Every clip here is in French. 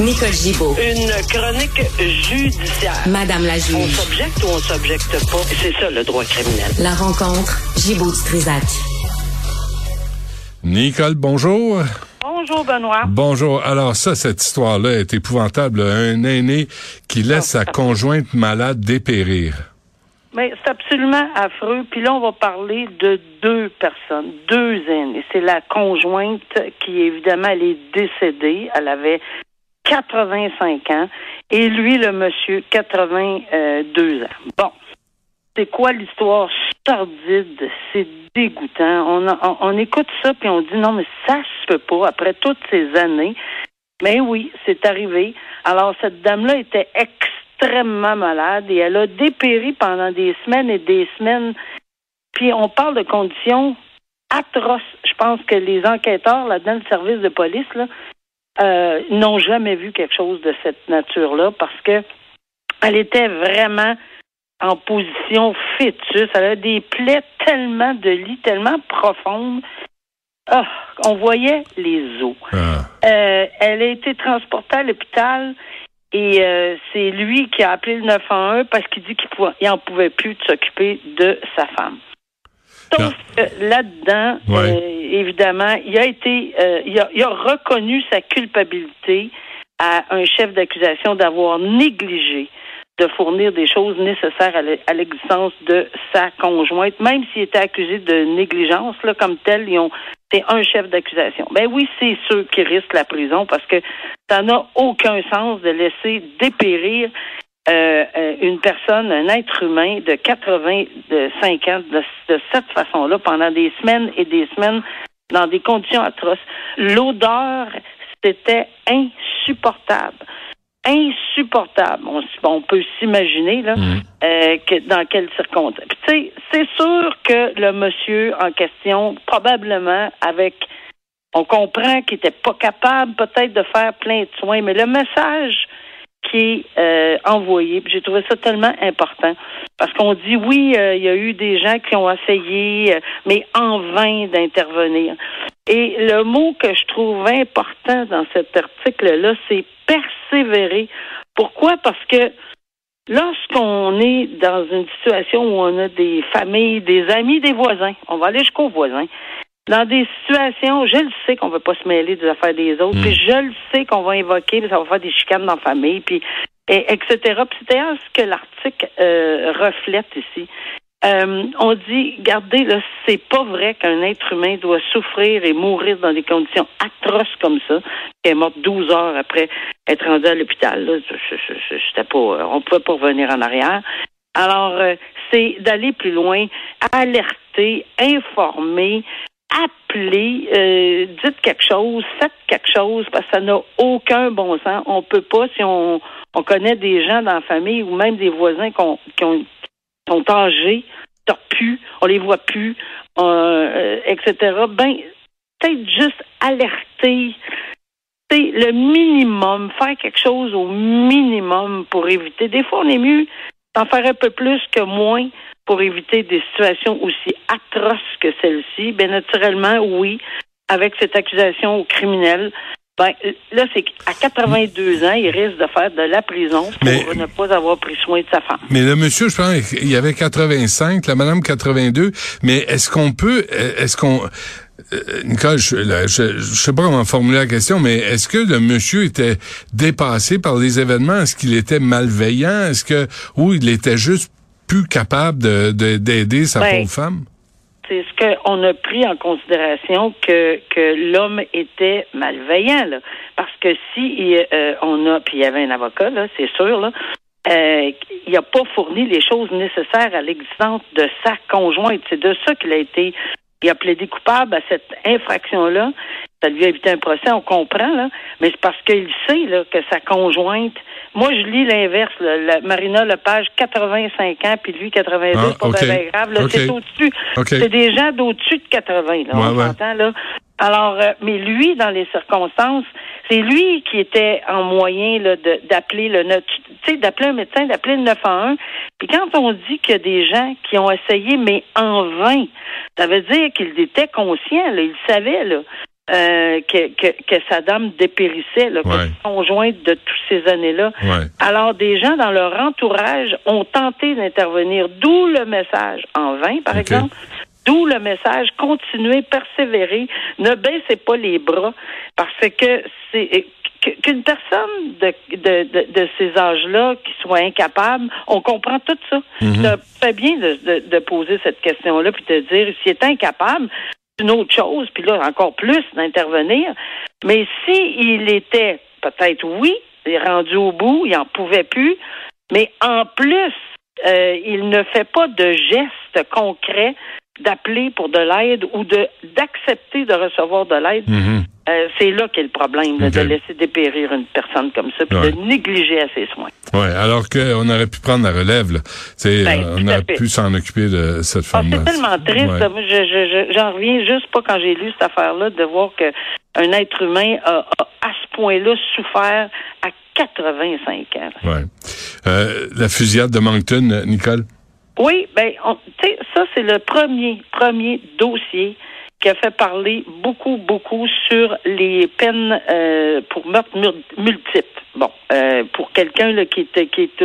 Nicole Gibaud. Une chronique judiciaire. Madame la On juge. s'objecte ou on s'objecte pas. C'est ça le droit criminel. La rencontre, Gibaud du Trisac. Nicole, bonjour. Bonjour Benoît. Bonjour. Alors ça, cette histoire-là est épouvantable. Un aîné qui laisse sa conjointe malade dépérir. Mais c'est absolument affreux. Puis là, on va parler de deux personnes, deux aînés. C'est la conjointe qui, évidemment, elle est décédée. Elle avait 85 ans. Et lui, le monsieur, 82 ans. Bon. C'est quoi l'histoire sordide? C'est dégoûtant. On, on, on écoute ça, puis on dit non, mais ça se peut pas après toutes ces années. Mais oui, c'est arrivé. Alors, cette dame-là était extrêmement malade et elle a dépéri pendant des semaines et des semaines. Puis on parle de conditions atroces. Je pense que les enquêteurs là-dedans, le service de police, là, euh, n'ont jamais vu quelque chose de cette nature-là parce que elle était vraiment en position fœtus. Elle a des plaies tellement de lit, tellement profondes. Ah, on voyait les os. Ah. Euh, elle a été transportée à l'hôpital et euh, c'est lui qui a appelé le 911 parce qu'il dit qu'il pouvait, il en pouvait plus de s'occuper de sa femme. Sauf que là-dedans, Ouais. euh, évidemment, il a été, euh, il, a, il a reconnu sa culpabilité à un chef d'accusation d'avoir négligé de fournir des choses nécessaires à l'e- à l'existence de sa conjointe, même s'il était accusé de négligence, là, comme tel, ils ont, c'est un chef d'accusation. Ben oui, c'est ceux qui risquent la prison parce que ça n'a aucun sens de laisser dépérir euh, une personne, un être humain de 85 ans de, de cette façon-là pendant des semaines et des semaines dans des conditions atroces. L'odeur, c'était insupportable. Insupportable. On, peut s'imaginer là, euh, que dans quelles circonstances. Puis, tu sais, c'est sûr que le monsieur en question, probablement avec on comprend qu'il n'était pas capable peut-être de faire plein de soins, mais le message qui est euh, envoyé, j'ai trouvé ça tellement important, parce qu'on dit oui, euh, il y a eu des gens qui ont essayé, euh, mais en vain d'intervenir. Et le mot que je trouve important dans cet article-là, c'est persévérer. Pourquoi? Parce que lorsqu'on est dans une situation où on a des familles, des amis, des voisins, on va aller jusqu'aux voisins, dans des situations, je le sais qu'on ne veut pas se mêler des affaires des autres, puis je le sais qu'on va invoquer, puis ça va faire des chicanes dans la famille, puis et, etc. Puis c'est d'ailleurs ce que l'article euh, reflète ici. Euh, on dit, regardez, là, c'est pas vrai qu'un être humain doit souffrir et mourir dans des conditions atroces comme ça. Elle est morte 12 heures après être rendue à l'hôpital. J'étais pas, on pouvait pas revenir en arrière. Alors, euh, c'est d'aller plus loin, alerter, informer, appeler, euh, dites quelque chose, faites quelque chose, parce que ça n'a aucun bon sens. On peut pas, si on, on connaît des gens dans la famille ou même des voisins qu'on- qui ont, sont âgés, torpus, on les voit plus, euh, euh, etc. Ben, peut-être juste alerter, le minimum, faire quelque chose au minimum pour éviter. Des fois, on est mieux d'en faire un peu plus que moins pour éviter des situations aussi atroces que celle-ci. Bien naturellement, oui, avec cette accusation au criminel, ben, là, c'est qu'à 82 ans, il risque de faire de la prison pour Mais- ne pas avoir pris soin de sa femme. Mais le monsieur, je pense, il y avait 85, la madame 82. Mais est-ce qu'on peut, est-ce qu'on, euh, Nicole, je, là, je, je sais pas comment formuler la question, mais est-ce que le monsieur était dépassé par les événements? Est-ce qu'il était malveillant? Est-ce que, ou il était juste plus capable de, de- d'aider sa Ben, pauvre femme? c'est ce qu'on a pris en considération que, que l'homme était malveillant, là. Parce que si il, euh, on a, puis il y avait un avocat, là, c'est sûr, là, euh, il n'a pas fourni les choses nécessaires à l'existence de sa conjointe. C'est de ça qu'il a été, il a plaidé coupable à cette infraction-là. Ça lui a évité un procès, on comprend, là. Mais c'est parce qu'il sait, là, que sa conjointe, moi, je lis l'inverse, Marina Lepage, 85 ans, puis lui, 82, Ah, pas ok. bien grave, là. C'est au-dessus. C'est des gens d'au-dessus de 80, là, on Ouais, là. Alors, euh, mais lui, dans les circonstances, c'est lui qui était en moyen là, de- d'appeler le tu sais, d'appeler un médecin, d'appeler le 911. Puis quand on dit qu'il y a des gens qui ont essayé, mais en vain, ça veut dire qu'il était conscient, là, il savait là, euh, que, que, que sa dame dépérissait, là, que Ouais. conjointe de toutes ces années-là. Ouais. Alors, des gens dans leur entourage ont tenté d'intervenir, d'où le message en vain, par exemple. D'où le message continuez, persévérer, ne baissez pas les bras, parce que c'est qu'une personne de, de, de, de ces âges-là qui soit incapable, on comprend tout ça. Mhm. Ça fait bien de, de, de poser cette question-là, puis de dire s'il est incapable, c'est une autre chose, puis là, encore plus d'intervenir. Mais s'il était, peut-être oui, il est rendu au bout, il en pouvait plus, mais en plus, euh, il ne fait pas de gestes concrets d'appeler pour de l'aide ou de d'accepter de recevoir de l'aide. Mhm. Euh, c'est là qu'est le problème, de laisser dépérir une personne comme ça, puis Ouais. de négliger à ses soins. Ouais, alors qu'on aurait pu prendre la relève, là. Tu sais, Ben, euh, on aurait pu s'en occuper de cette Ah, femme-là. c'est tellement triste. Ouais. Moi, je, j'en reviens juste pas quand j'ai lu cette affaire-là de voir que un être humain a, a à ce point-là souffert à 85 ans. Ouais. Euh, la fusillade de Moncton, Nicole? Oui, ben, tu sais, ça c'est le premier premier dossier qui a fait parler beaucoup beaucoup sur les peines euh, pour meurtre multiple. Bon, euh, pour quelqu'un qui est qui est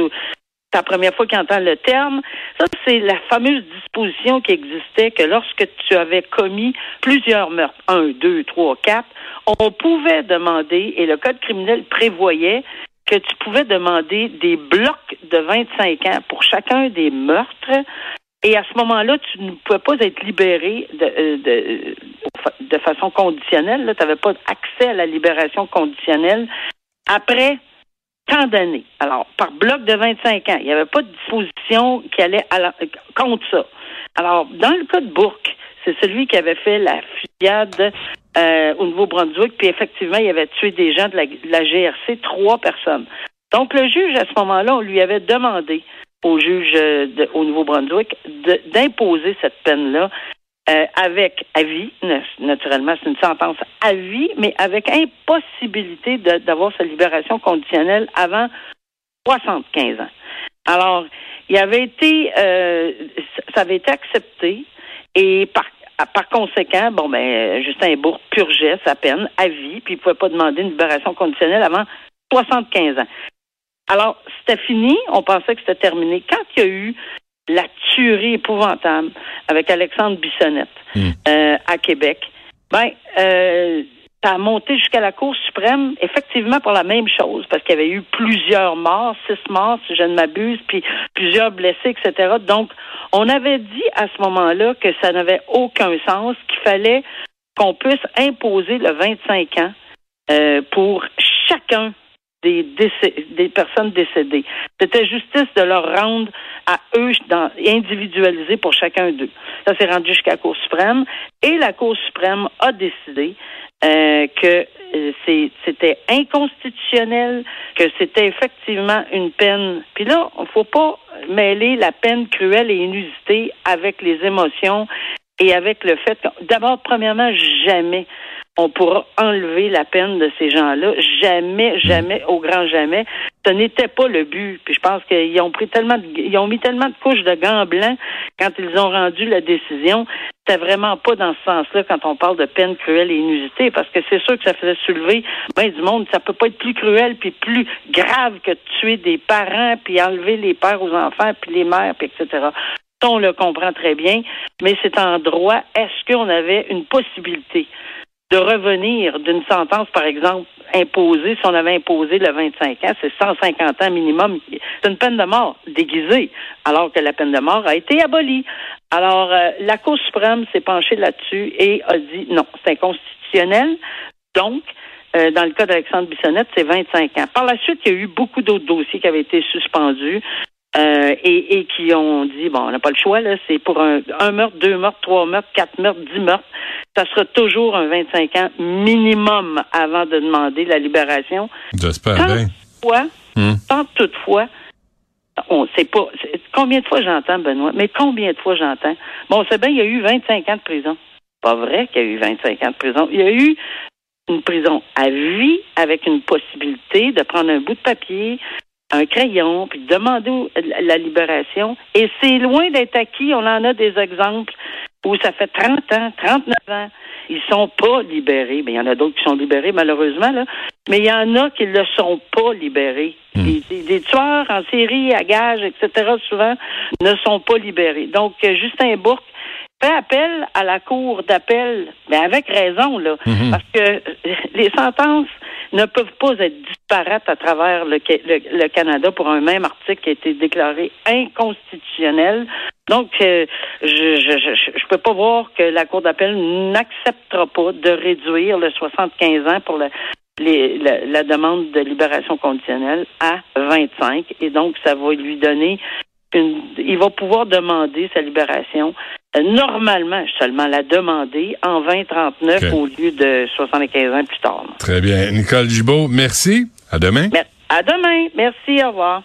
la première fois qu'il entend le terme. Ça, c'est la fameuse disposition qui existait que lorsque tu avais commis plusieurs meurtres, un, deux, trois, quatre, on pouvait demander, et le Code criminel prévoyait que tu pouvais demander des blocs de 25 ans pour chacun des meurtres. Et à ce moment-là, tu ne pouvais pas être libéré de, euh, de, façon conditionnelle. Tu n'avais pas accès à la libération conditionnelle après tant d'années. Alors, par bloc de 25 ans, il n'y avait pas de disposition qui allait contre ça. Alors, dans le cas de Bourque, c'est celui qui avait fait la fusillade euh, au Nouveau-Brunswick, puis effectivement, il avait tué des gens de la, de la GRC, trois personnes. Donc, le juge, à ce moment-là, on lui avait demandé au juge euh, au Nouveau-Brunswick d'imposer cette peine-là euh, avec avis, na- naturellement, c'est une sentence à vie, mais avec impossibilité d'avoir sa libération conditionnelle avant 75 ans. Alors, il avait été, ça avait été accepté et par, par conséquent, bon ben, Justin Bourg purgeait sa peine à vie, puis il ne pouvait pas demander une libération conditionnelle avant 75 ans. Alors, c'était fini, on pensait que c'était terminé. Quand il y a eu la tuerie épouvantable avec Alexandre Bissonnette Mm. euh, à Québec, ben, euh, ça a monté jusqu'à la Cour suprême, effectivement pour la même chose, parce qu'il y avait eu plusieurs morts, six morts, si je ne m'abuse, puis plusieurs blessés, etc. Donc, on avait dit à ce moment-là que ça n'avait aucun sens, qu'il fallait qu'on puisse imposer le 25 ans euh, pour chacun des, personnes décédées. C'était justice de leur rendre à eux dans, individualisé pour chacun d'eux. Ça s'est rendu jusqu'à la Cour suprême et la Cour suprême a décidé euh, que euh, c'était inconstitutionnel, que c'était effectivement une peine. Puis là, il faut pas mêler la peine cruelle et inusitée avec les émotions et avec le fait que, d'abord, premièrement, jamais on pourra enlever la peine de ces gens-là. Jamais, jamais, au grand jamais. Ce n'était pas le but. Puis je pense qu'ils ont pris tellement de, ils ont mis tellement de couches de gants blancs quand ils ont rendu la décision. C'était vraiment pas dans ce sens-là quand on parle de peine cruelle et inusitée, parce que c'est sûr que ça faisait soulever ben du monde. Ça peut pas être plus cruel puis plus grave que tuer des parents puis enlever les pères aux enfants puis les mères puis etc. On le comprend très bien, mais c'est en droit. Est-ce qu'on avait une possibilité de revenir d'une sentence, par exemple, imposée, si on avait imposé le 25 ans, c'est 150 ans minimum. C'est une peine de mort déguisée, alors que la peine de mort a été abolie. Alors, euh, la Cour suprême s'est penchée là-dessus et a dit non, c'est inconstitutionnel. Donc, euh, dans le cas d'Alexandre Bissonnette, c'est 25 ans. Par la suite, il y a eu beaucoup d'autres dossiers qui avaient été suspendus. Euh, et, et, qui ont dit bon, on n'a pas le choix là, c'est pour un, un meurtre, deux meurtres, trois meurtres, quatre meurtres, dix meurtres, ça sera toujours un 25 ans minimum avant de demander la libération. J'espère Tant bien. toutefois, Hmm. tant toutefois, on sait pas combien de fois j'entends Benoît, mais combien de fois j'entends? Bon, c'est bien, il y a eu 25 ans de prison. Pas vrai qu'il y a eu 25 ans de prison. Il y a eu une prison à vie avec une possibilité de prendre un bout de papier, un crayon, puis de demander la- libération. Et c'est loin d'être acquis. On en a des exemples où ça fait 30 ans, 39 ans. Ils sont pas libérés. Mais il y en a d'autres qui sont libérés, malheureusement, là. Mais il y en a qui ne le sont pas libérés. Des, des- des tueurs en série, à gage, etc., souvent, ne sont pas libérés. Donc, euh, Justin Bourque fait appel à la Cour d'appel, mais avec raison, là, Mhm. parce que euh, les sentences ne peuvent pas être disparates à travers le, le- Canada pour un même article qui a été déclaré inconstitutionnel. Donc, euh, je, je, je, je peux pas voir que la Cour d'appel n'acceptera pas de réduire le 75 ans pour la, la demande de libération conditionnelle à 25. Et donc, ça va lui donner une, il va pouvoir demander sa libération normalement seulement la demander en 2039 Ok. au lieu de 75 ans plus tard. Très bien. Nicole Gibault, merci. À demain. À demain. Merci. Au revoir.